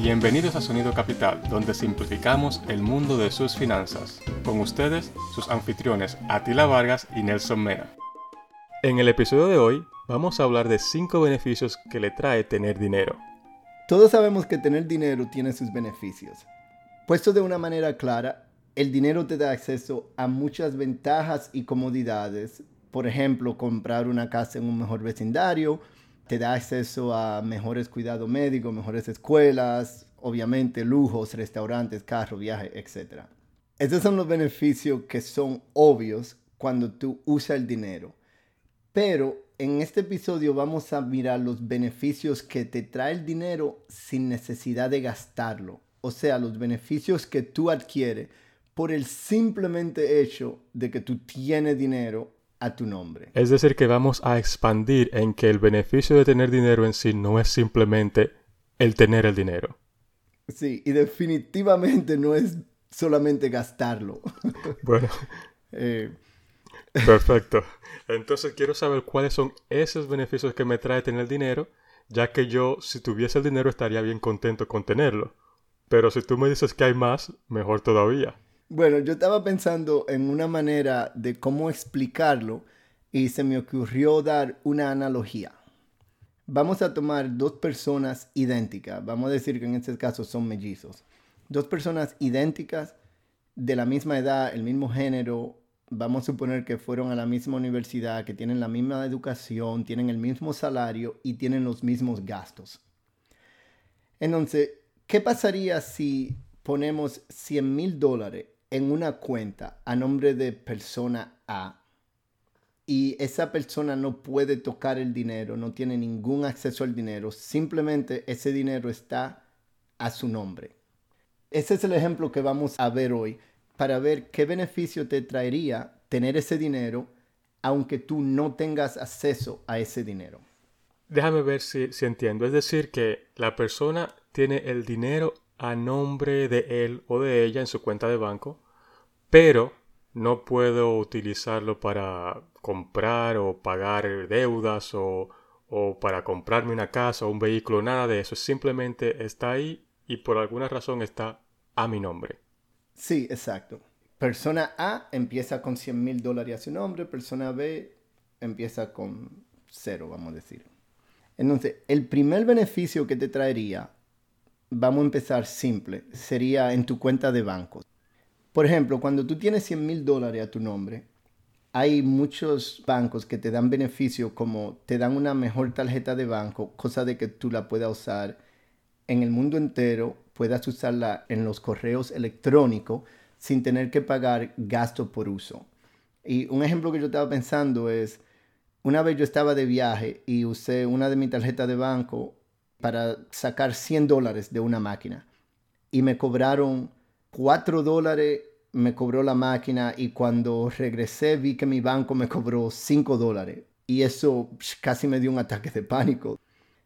Bienvenidos a Sonido Capital, donde simplificamos el mundo de sus finanzas. Con ustedes, sus anfitriones Atila Vargas y Nelson Mena. En el episodio de hoy, vamos a hablar de 5 beneficios que le trae tener dinero. Todos sabemos que tener dinero tiene sus beneficios. Puesto de una manera clara, el dinero te da acceso a muchas ventajas y comodidades. Por ejemplo, comprar una casa en un mejor vecindario, te da acceso a mejores cuidados médicos, mejores escuelas, obviamente lujos, restaurantes, carros, viajes, etc. Estos son los beneficios que son obvios cuando tú usas el dinero. Pero en este episodio vamos a mirar los beneficios que te trae el dinero sin necesidad de gastarlo. O sea, los beneficios que tú adquieres por el simplemente hecho de que tú tienes dinero a tu nombre. Es decir, que vamos a expandir en que el beneficio de tener dinero en sí no es simplemente el tener el dinero. Sí, y definitivamente no es solamente gastarlo. Bueno. Eh, Perfecto. Entonces quiero saber cuáles son esos beneficios que me trae tener dinero, ya que yo, si tuviese el dinero, estaría bien contento con tenerlo. Pero si tú me dices que hay más, mejor todavía. Bueno, yo estaba pensando en una manera de cómo explicarlo y se me ocurrió dar una analogía. Vamos a tomar dos personas idénticas, vamos a decir que en este caso son mellizos. Dos personas idénticas, de la misma edad, el mismo género, vamos a suponer que fueron a la misma universidad, que tienen la misma educación, tienen el mismo salario y tienen los mismos gastos. Entonces, ¿qué pasaría si ponemos 100 mil dólares en una cuenta a nombre de persona A y esa persona no puede tocar el dinero, no tiene ningún acceso al dinero, simplemente ese dinero está a su nombre. Ese es el ejemplo que vamos a ver hoy para ver qué beneficio te traería tener ese dinero aunque tú no tengas acceso a ese dinero. Déjame ver si, si entiendo. Es decir, que la persona tiene el dinero a nombre de él o de ella en su cuenta de banco, pero no puedo utilizarlo para comprar o pagar deudas o, o, para comprarme una casa o un vehículo, nada de eso. Simplemente está ahí y por alguna razón está a mi nombre. Sí, exacto. Persona A empieza con 100 mil dólares a su nombre, persona B empieza con cero, vamos a decir. Entonces, el primer beneficio que te traería vamos a empezar simple, sería en tu cuenta de banco. Por ejemplo, cuando tú tienes 100 mil dólares a tu nombre, hay muchos bancos que te dan beneficio como te dan una mejor tarjeta de banco, cosa de que tú la puedas usar en el mundo entero, puedas usarla en los correos electrónicos sin tener que pagar gasto por uso. Y un ejemplo que yo estaba pensando es, una vez yo estaba de viaje y usé una de mis tarjetas de banco para sacar 100 dólares de una máquina. Y me cobraron 4 dólares, me cobró la máquina y cuando regresé vi que mi banco me cobró 5 dólares. Y eso casi me dio un ataque de pánico.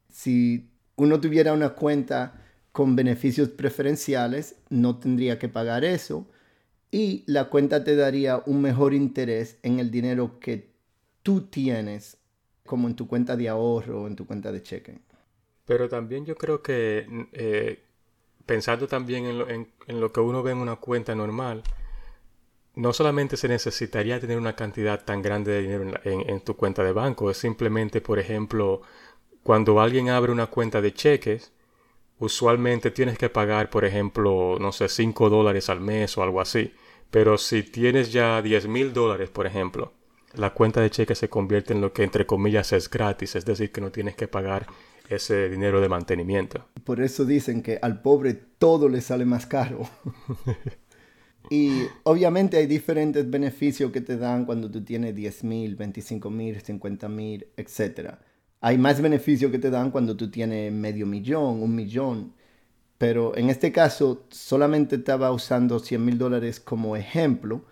Si uno tuviera una cuenta con beneficios preferenciales, no tendría que pagar eso. Y la cuenta te daría un mejor interés en el dinero que tú tienes, como en tu cuenta de ahorro o en tu cuenta de cheque. Pero también yo creo que eh, pensando también en lo, en, lo, que uno ve en una cuenta normal, no solamente se necesitaría tener una cantidad tan grande de dinero en, en, tu cuenta de banco, es simplemente, por ejemplo, cuando alguien abre una cuenta de cheques, usualmente tienes que pagar, por ejemplo, no sé, 5 dólares al mes o algo así. Pero si tienes ya 10 mil dólares, por ejemplo, la cuenta de cheques se convierte en lo que entre comillas es gratis, es decir, que no tienes que pagar ese dinero de mantenimiento. Por eso dicen que al pobre todo le sale más caro. y obviamente hay diferentes beneficios que te dan cuando tú tienes 10 mil, 25 mil, 50 mil, etc. Hay más beneficios que te dan cuando tú tienes medio millón, un millón. Pero en este caso solamente estaba usando 100 mil dólares como ejemplo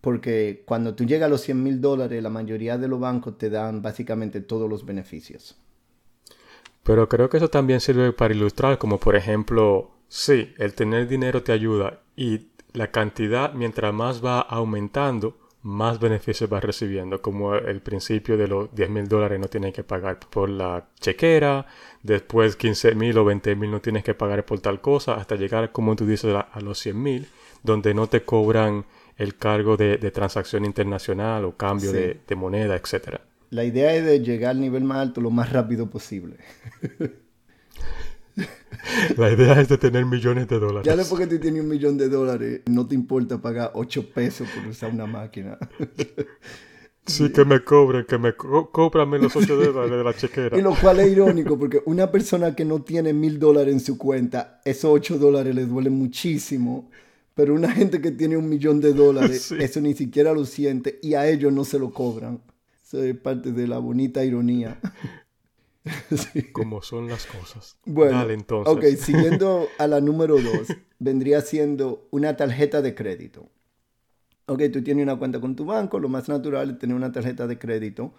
porque cuando tú llegas a los 100 mil dólares, la mayoría de los bancos te dan básicamente todos los beneficios. Pero creo que eso también sirve para ilustrar, como por ejemplo, sí, el tener dinero te ayuda y la cantidad mientras más va aumentando, más beneficios vas recibiendo, como el principio de los 10 mil dólares no tienes que pagar por la chequera, después 15 mil o 20 mil no tienes que pagar por tal cosa, hasta llegar, como tú dices, a, los 100 mil, donde no te cobran el cargo de, transacción internacional o cambio de, de moneda, etc. La idea es de llegar al nivel más alto lo más rápido posible. La idea es de tener millones de dólares. Ya después que tú tienes un millón de dólares, no te importa pagar 8 pesos por usar una máquina. Sí, que me cobren, que me cóbrame los 8 dólares de la chequera. Y lo cual es irónico, porque una persona que no tiene mil dólares en su cuenta, esos 8 dólares le duelen muchísimo. Pero una gente que tiene un millón de dólares, eso ni siquiera lo siente y a ellos no se lo cobran. Es parte de la bonita ironía. Como son las cosas. Bueno, entonces. Ok, siguiendo a la número dos, vendría siendo una tarjeta de crédito. Ok, tú tienes una cuenta con tu banco, lo más natural es tener una tarjeta de crédito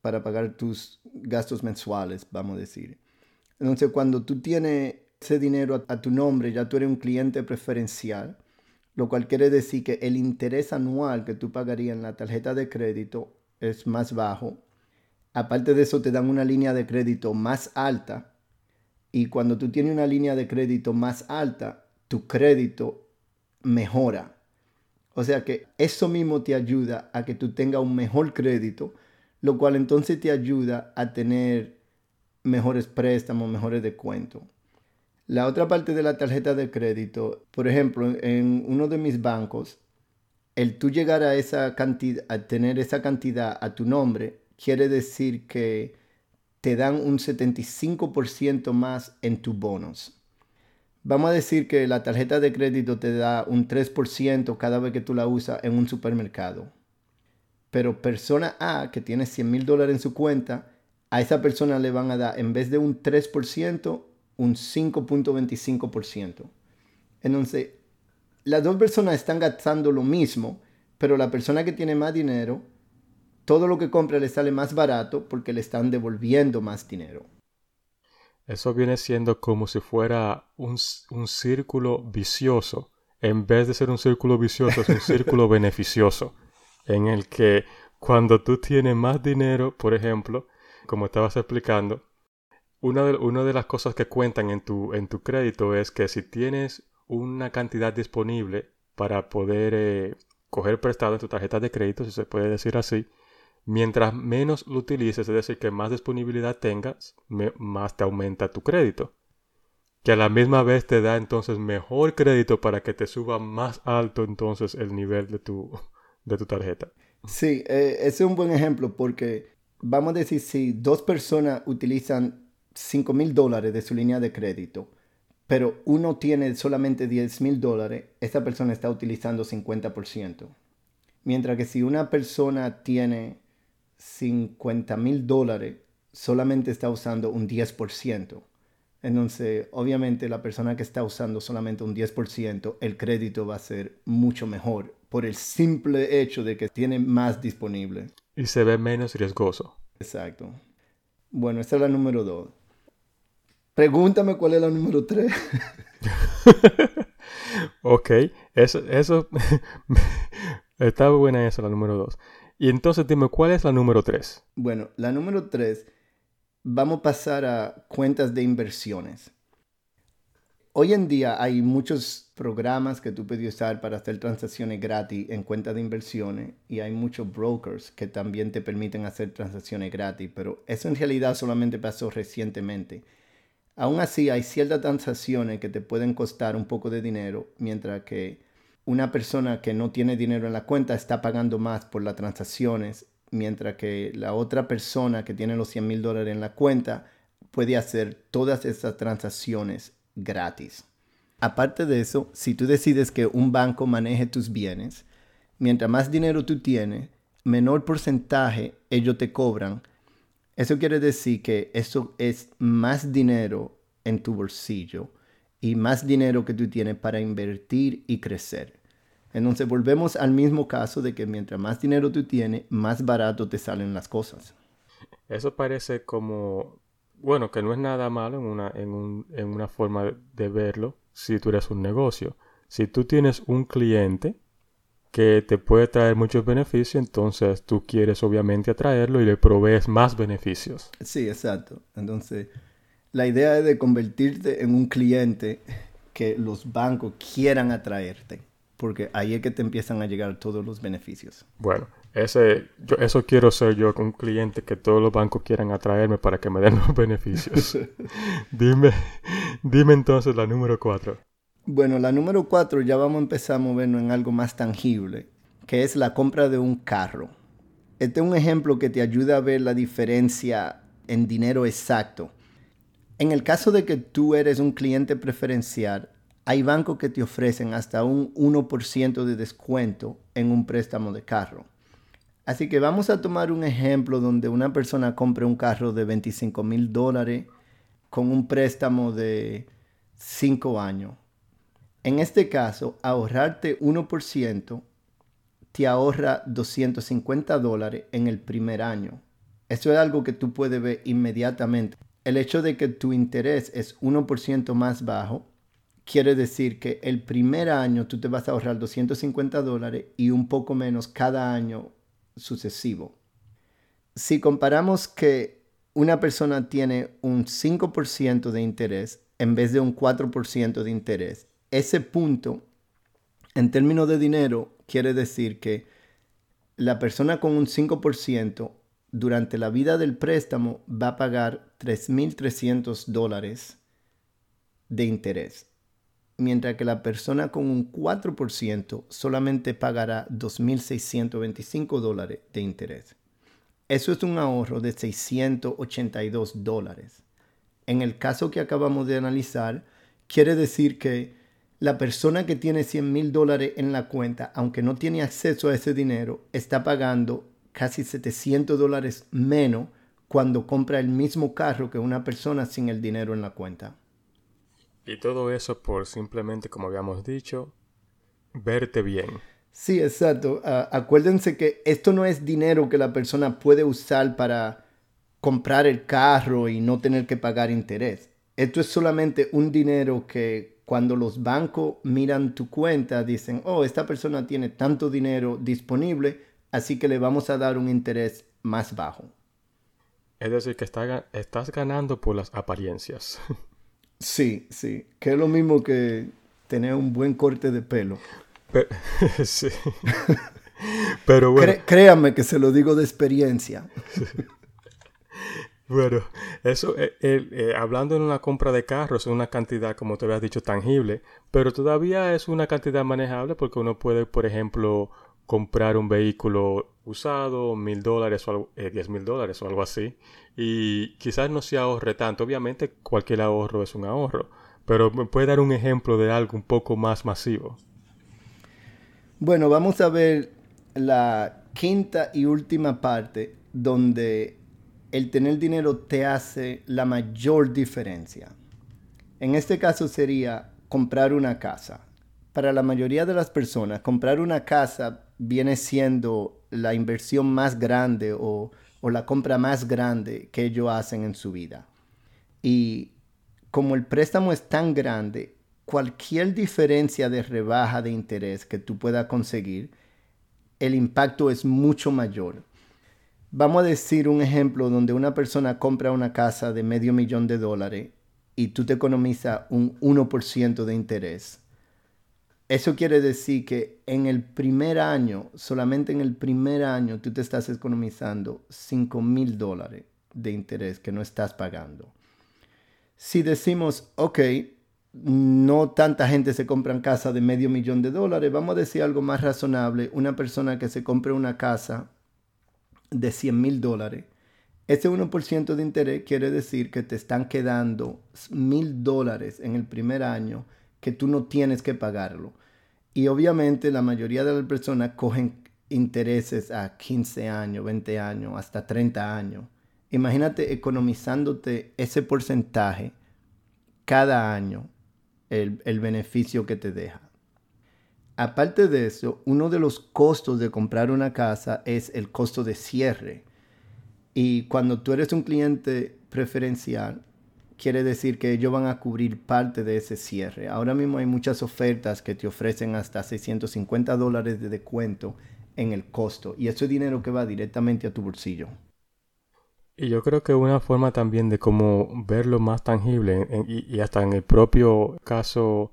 para pagar tus gastos mensuales, vamos a decir. Entonces, cuando tú tienes ese dinero a, tu nombre, ya tú eres un cliente preferencial, lo cual quiere decir que el interés anual que tú pagarías en la tarjeta de crédito es más bajo Aparte de eso, te dan una línea de crédito más alta. Y cuando tú tienes una línea de crédito más alta, tu crédito mejora. O sea que eso mismo te ayuda a que tú tengas un mejor crédito, lo cual entonces te ayuda a tener mejores préstamos, mejores descuentos. La otra parte de la tarjeta de crédito, por ejemplo, en uno de mis bancos, el tú llegar a esa cantidad, a tener esa cantidad a tu nombre, quiere decir que te dan un 75% más en tu bonos. Vamos a decir que la tarjeta de crédito te da un 3% cada vez que tú la usas en un supermercado. Pero persona A que tiene 100 mil dólares en su cuenta, a esa persona le van a dar en vez de un 3%, un 5.25%. Entonces, las dos personas están gastando lo mismo, pero la persona que tiene más dinero todo lo que compra le sale más barato porque le están devolviendo más dinero. Eso viene siendo como si fuera un, círculo vicioso. En vez de ser un círculo vicioso, es un círculo beneficioso. En el que cuando tú tienes más dinero, por ejemplo, como estabas explicando, una de, una de las cosas que cuentan en tu, en tu crédito es que si tienes una cantidad disponible para poder eh, coger prestado en tu tarjeta de crédito, si se puede decir así, Mientras menos lo utilices, es decir, que más disponibilidad tengas, más te aumenta tu crédito. Que a la misma vez te da entonces mejor crédito para que te suba más alto entonces el nivel de tu, de tu tarjeta. Sí, eh, ese es un buen ejemplo porque vamos a decir si dos personas utilizan 5 mil dólares de su línea de crédito, pero uno tiene solamente 10 mil dólares, esa persona está utilizando 50%. Mientras que si una persona tiene 50 mil dólares, solamente está usando un 10%. Entonces, obviamente la persona que está usando solamente un 10%, el crédito va a ser mucho mejor por el simple hecho de que tiene más disponible. Y se ve menos riesgoso. Exacto. Bueno, esta es la número 2. Pregúntame cuál es la número 3. ok, eso, eso está buena esa, la número 2. Y entonces dime, ¿cuál es la número 3? Bueno, la número 3, vamos a pasar a cuentas de inversiones. Hoy en día hay muchos programas que tú puedes usar para hacer transacciones gratis en cuentas de inversiones y hay muchos brokers que también te permiten hacer transacciones gratis, pero eso en realidad solamente pasó recientemente. Aún así hay ciertas transacciones que te pueden costar un poco de dinero, mientras que una persona que no tiene dinero en la cuenta está pagando más por las transacciones, mientras que la otra persona que tiene los 100 mil dólares en la cuenta puede hacer todas esas transacciones gratis. Aparte de eso, si tú decides que un banco maneje tus bienes, mientras más dinero tú tienes, menor porcentaje ellos te cobran. Eso quiere decir que eso es más dinero en tu bolsillo y más dinero que tú tienes para invertir y crecer. Entonces volvemos al mismo caso de que mientras más dinero tú tienes, más barato te salen las cosas. Eso parece como, bueno, que no es nada malo en una, en, un, en una forma de verlo si tú eres un negocio. Si tú tienes un cliente que te puede traer muchos beneficios, entonces tú quieres obviamente atraerlo y le provees más beneficios. Sí, exacto. Entonces, la idea es de convertirte en un cliente que los bancos quieran atraerte, porque ahí es que te empiezan a llegar todos los beneficios. Bueno, ese, yo, eso quiero ser yo, un cliente que todos los bancos quieran atraerme para que me den los beneficios. dime, dime entonces la número cuatro. Bueno, la número cuatro ya vamos a empezar a movernos en algo más tangible, que es la compra de un carro. Este es un ejemplo que te ayuda a ver la diferencia en dinero exacto. En el caso de que tú eres un cliente preferencial, hay bancos que te ofrecen hasta un 1% de descuento en un préstamo de carro. Así que vamos a tomar un ejemplo donde una persona compre un carro de 25 mil dólares con un préstamo de 5 años en este caso, ahorrarte 1% te ahorra 250 dólares en el primer año. Eso es algo que tú puedes ver inmediatamente. El hecho de que tu interés es 1% más bajo quiere decir que el primer año tú te vas a ahorrar 250 dólares y un poco menos cada año sucesivo. Si comparamos que una persona tiene un 5% de interés en vez de un 4% de interés ese punto, en términos de dinero, quiere decir que la persona con un 5% durante la vida del préstamo va a pagar 3.300 dólares de interés, mientras que la persona con un 4% solamente pagará 2.625 dólares de interés. Eso es un ahorro de 682 dólares. En el caso que acabamos de analizar, quiere decir que la persona que tiene 100 mil dólares en la cuenta, aunque no tiene acceso a ese dinero, está pagando casi 700 dólares menos cuando compra el mismo carro que una persona sin el dinero en la cuenta. Y todo eso por simplemente, como habíamos dicho, verte bien. Sí, exacto. acuérdense que esto no es dinero que la persona puede usar para comprar el carro y no tener que pagar interés. Esto es solamente un dinero que cuando los bancos miran tu cuenta, dicen, oh, esta persona tiene tanto dinero disponible, así que le vamos a dar un interés más bajo. Es decir, que estás ganando por las apariencias. Sí, sí, que es lo mismo que tener un buen corte de pelo. sí. Pero bueno. créanme que se lo digo de experiencia. Bueno, eso, eh, eh, hablando en una compra de carros, es una cantidad, como te habías dicho, tangible, pero todavía es una cantidad manejable porque uno puede, por ejemplo, comprar un vehículo usado, mil dólares o eh, diez mil dólares o algo así, y quizás no se ahorre tanto. Obviamente, cualquier ahorro es un ahorro, pero me puede dar un ejemplo de algo un poco más masivo. Bueno, vamos a ver la quinta y última parte donde el tener dinero te hace la mayor diferencia. En este caso sería comprar una casa. Para la mayoría de las personas, comprar una casa viene siendo la inversión más grande o, la compra más grande que ellos hacen en su vida. Y como el préstamo es tan grande, cualquier diferencia de rebaja de interés que tú puedas conseguir, el impacto es mucho mayor. Vamos a decir un ejemplo donde una persona compra una casa de medio millón de dólares y tú te economizas un 1% de interés. Eso quiere decir que en el primer año, solamente en el primer año, tú te estás economizando 5 mil dólares de interés que no estás pagando. Si decimos, ok, no tanta gente se compra en casa de medio millón de dólares, vamos a decir algo más razonable, una persona que se compre una casa de 100 mil dólares, ese 1% de interés quiere decir que te están quedando mil dólares en el primer año que tú no tienes que pagarlo. Y obviamente la mayoría de las personas cogen intereses a 15 años, 20 años, hasta 30 años. Imagínate economizándote ese porcentaje cada año, el, el beneficio que te deja. Aparte de eso, uno de los costos de comprar una casa es el costo de cierre. Y cuando tú eres un cliente preferencial, quiere decir que ellos van a cubrir parte de ese cierre. Ahora mismo hay muchas ofertas que te ofrecen hasta 650 dólares de descuento en el costo y eso es dinero que va directamente a tu bolsillo. Y yo creo que una forma también de cómo verlo más tangible y, hasta en el propio caso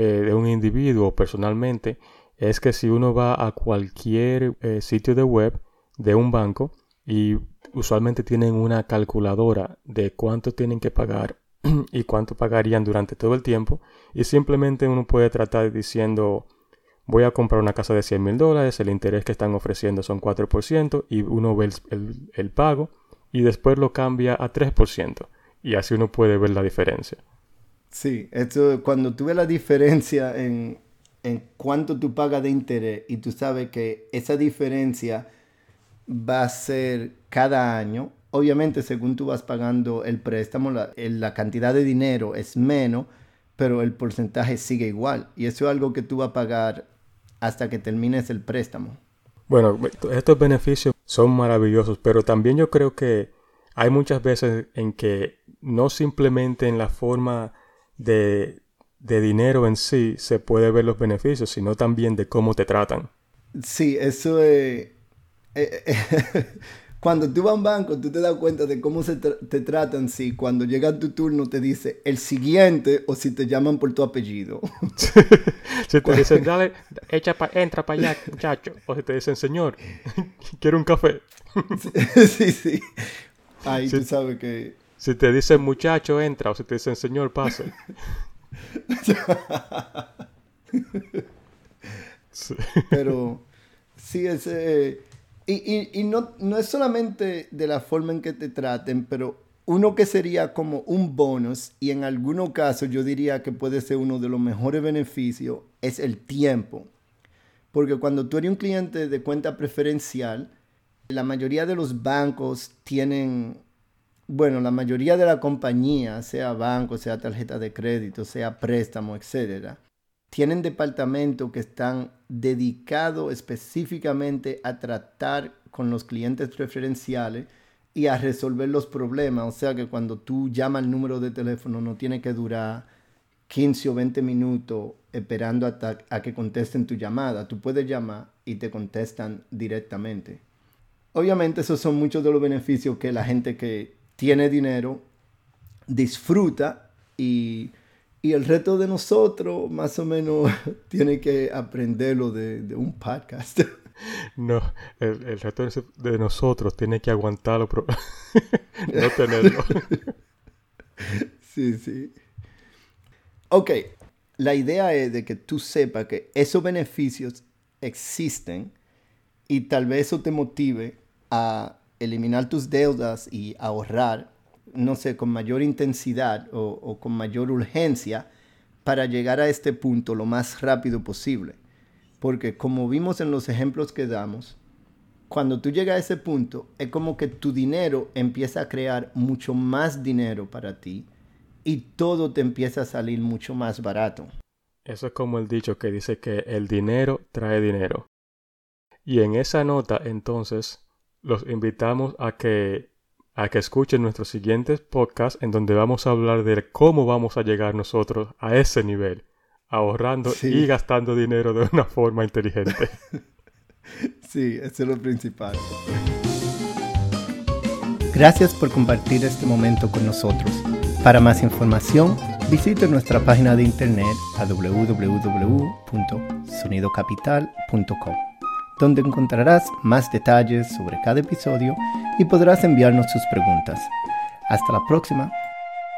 eh, de un individuo personalmente es que si uno va a cualquier eh, sitio de web de un banco y usualmente tienen una calculadora de cuánto tienen que pagar y cuánto pagarían durante todo el tiempo y simplemente uno puede tratar diciendo voy a comprar una casa de 100 mil dólares, el interés que están ofreciendo son 4% y uno ve el, pago y después lo cambia a 3% y así uno puede ver la diferencia. Sí, esto, cuando tú ves la diferencia en, en cuánto tú pagas de interés y tú sabes que esa diferencia va a ser cada año. Obviamente, según tú vas pagando el préstamo, la, la, cantidad de dinero es menos, pero el porcentaje sigue igual. Y eso es algo que tú vas a pagar hasta que termines el préstamo. Bueno, estos beneficios son maravillosos, pero también yo creo que hay muchas veces en que no simplemente en la forma de, de dinero en sí se puede ver los beneficios, sino también de cómo te tratan. Sí, eso es eh, eh, cuando tú vas a un banco, tú te das cuenta de cómo se te tratan si cuando llega tu turno te dice el siguiente o si te llaman por tu apellido. si te dicen, dale, echa entra para allá, muchacho. O si te dicen, señor, quiero un café. sí, sí. Ahí tú sabes que... Si te dicen muchacho, entra. O si te dicen señor, pase. Pero sí, ese y, no, no, es solamente de la forma en que te traten, pero uno que sería como un bonus, y en algunos casos yo diría que puede ser uno de los mejores beneficios, es el tiempo. Porque cuando tú eres un cliente de cuenta preferencial, la mayoría de los bancos tienen, bueno, la mayoría de la compañía, sea banco, sea tarjeta de crédito, sea préstamo, etcétera, tienen departamentos que están dedicados específicamente a tratar con los clientes preferenciales y a resolver los problemas. O sea que cuando tú llamas el número de teléfono no tiene que durar 15 o 20 minutos esperando a que contesten tu llamada. Tú puedes llamar y te contestan directamente. Obviamente esos son muchos de los beneficios que la gente que tiene dinero disfruta y y el reto de nosotros, más o menos, tiene que aprenderlo de, de un podcast. No, el, el, reto de nosotros tiene que aguantarlo, pero no tenerlo. Sí, sí. Ok, la idea es de que tú sepas que esos beneficios existen y tal vez eso te motive a eliminar tus deudas y ahorrar no sé, con mayor intensidad o, con mayor urgencia para llegar a este punto lo más rápido posible. Porque como vimos en los ejemplos que damos, cuando tú llegas a ese punto, es como que tu dinero empieza a crear mucho más dinero para ti y todo te empieza a salir mucho más barato. Eso es como el dicho que dice que el dinero trae dinero. Y en esa nota, entonces, los invitamos a que a que escuchen nuestros siguientes podcasts en donde vamos a hablar de cómo vamos a llegar nosotros a ese nivel, ahorrando y gastando dinero de una forma inteligente. sí, eso es lo principal. Gracias por compartir este momento con nosotros. Para más información, visite nuestra página de internet a www.sonidocapital.com donde encontrarás más detalles sobre cada episodio y podrás enviarnos tus preguntas. Hasta la próxima.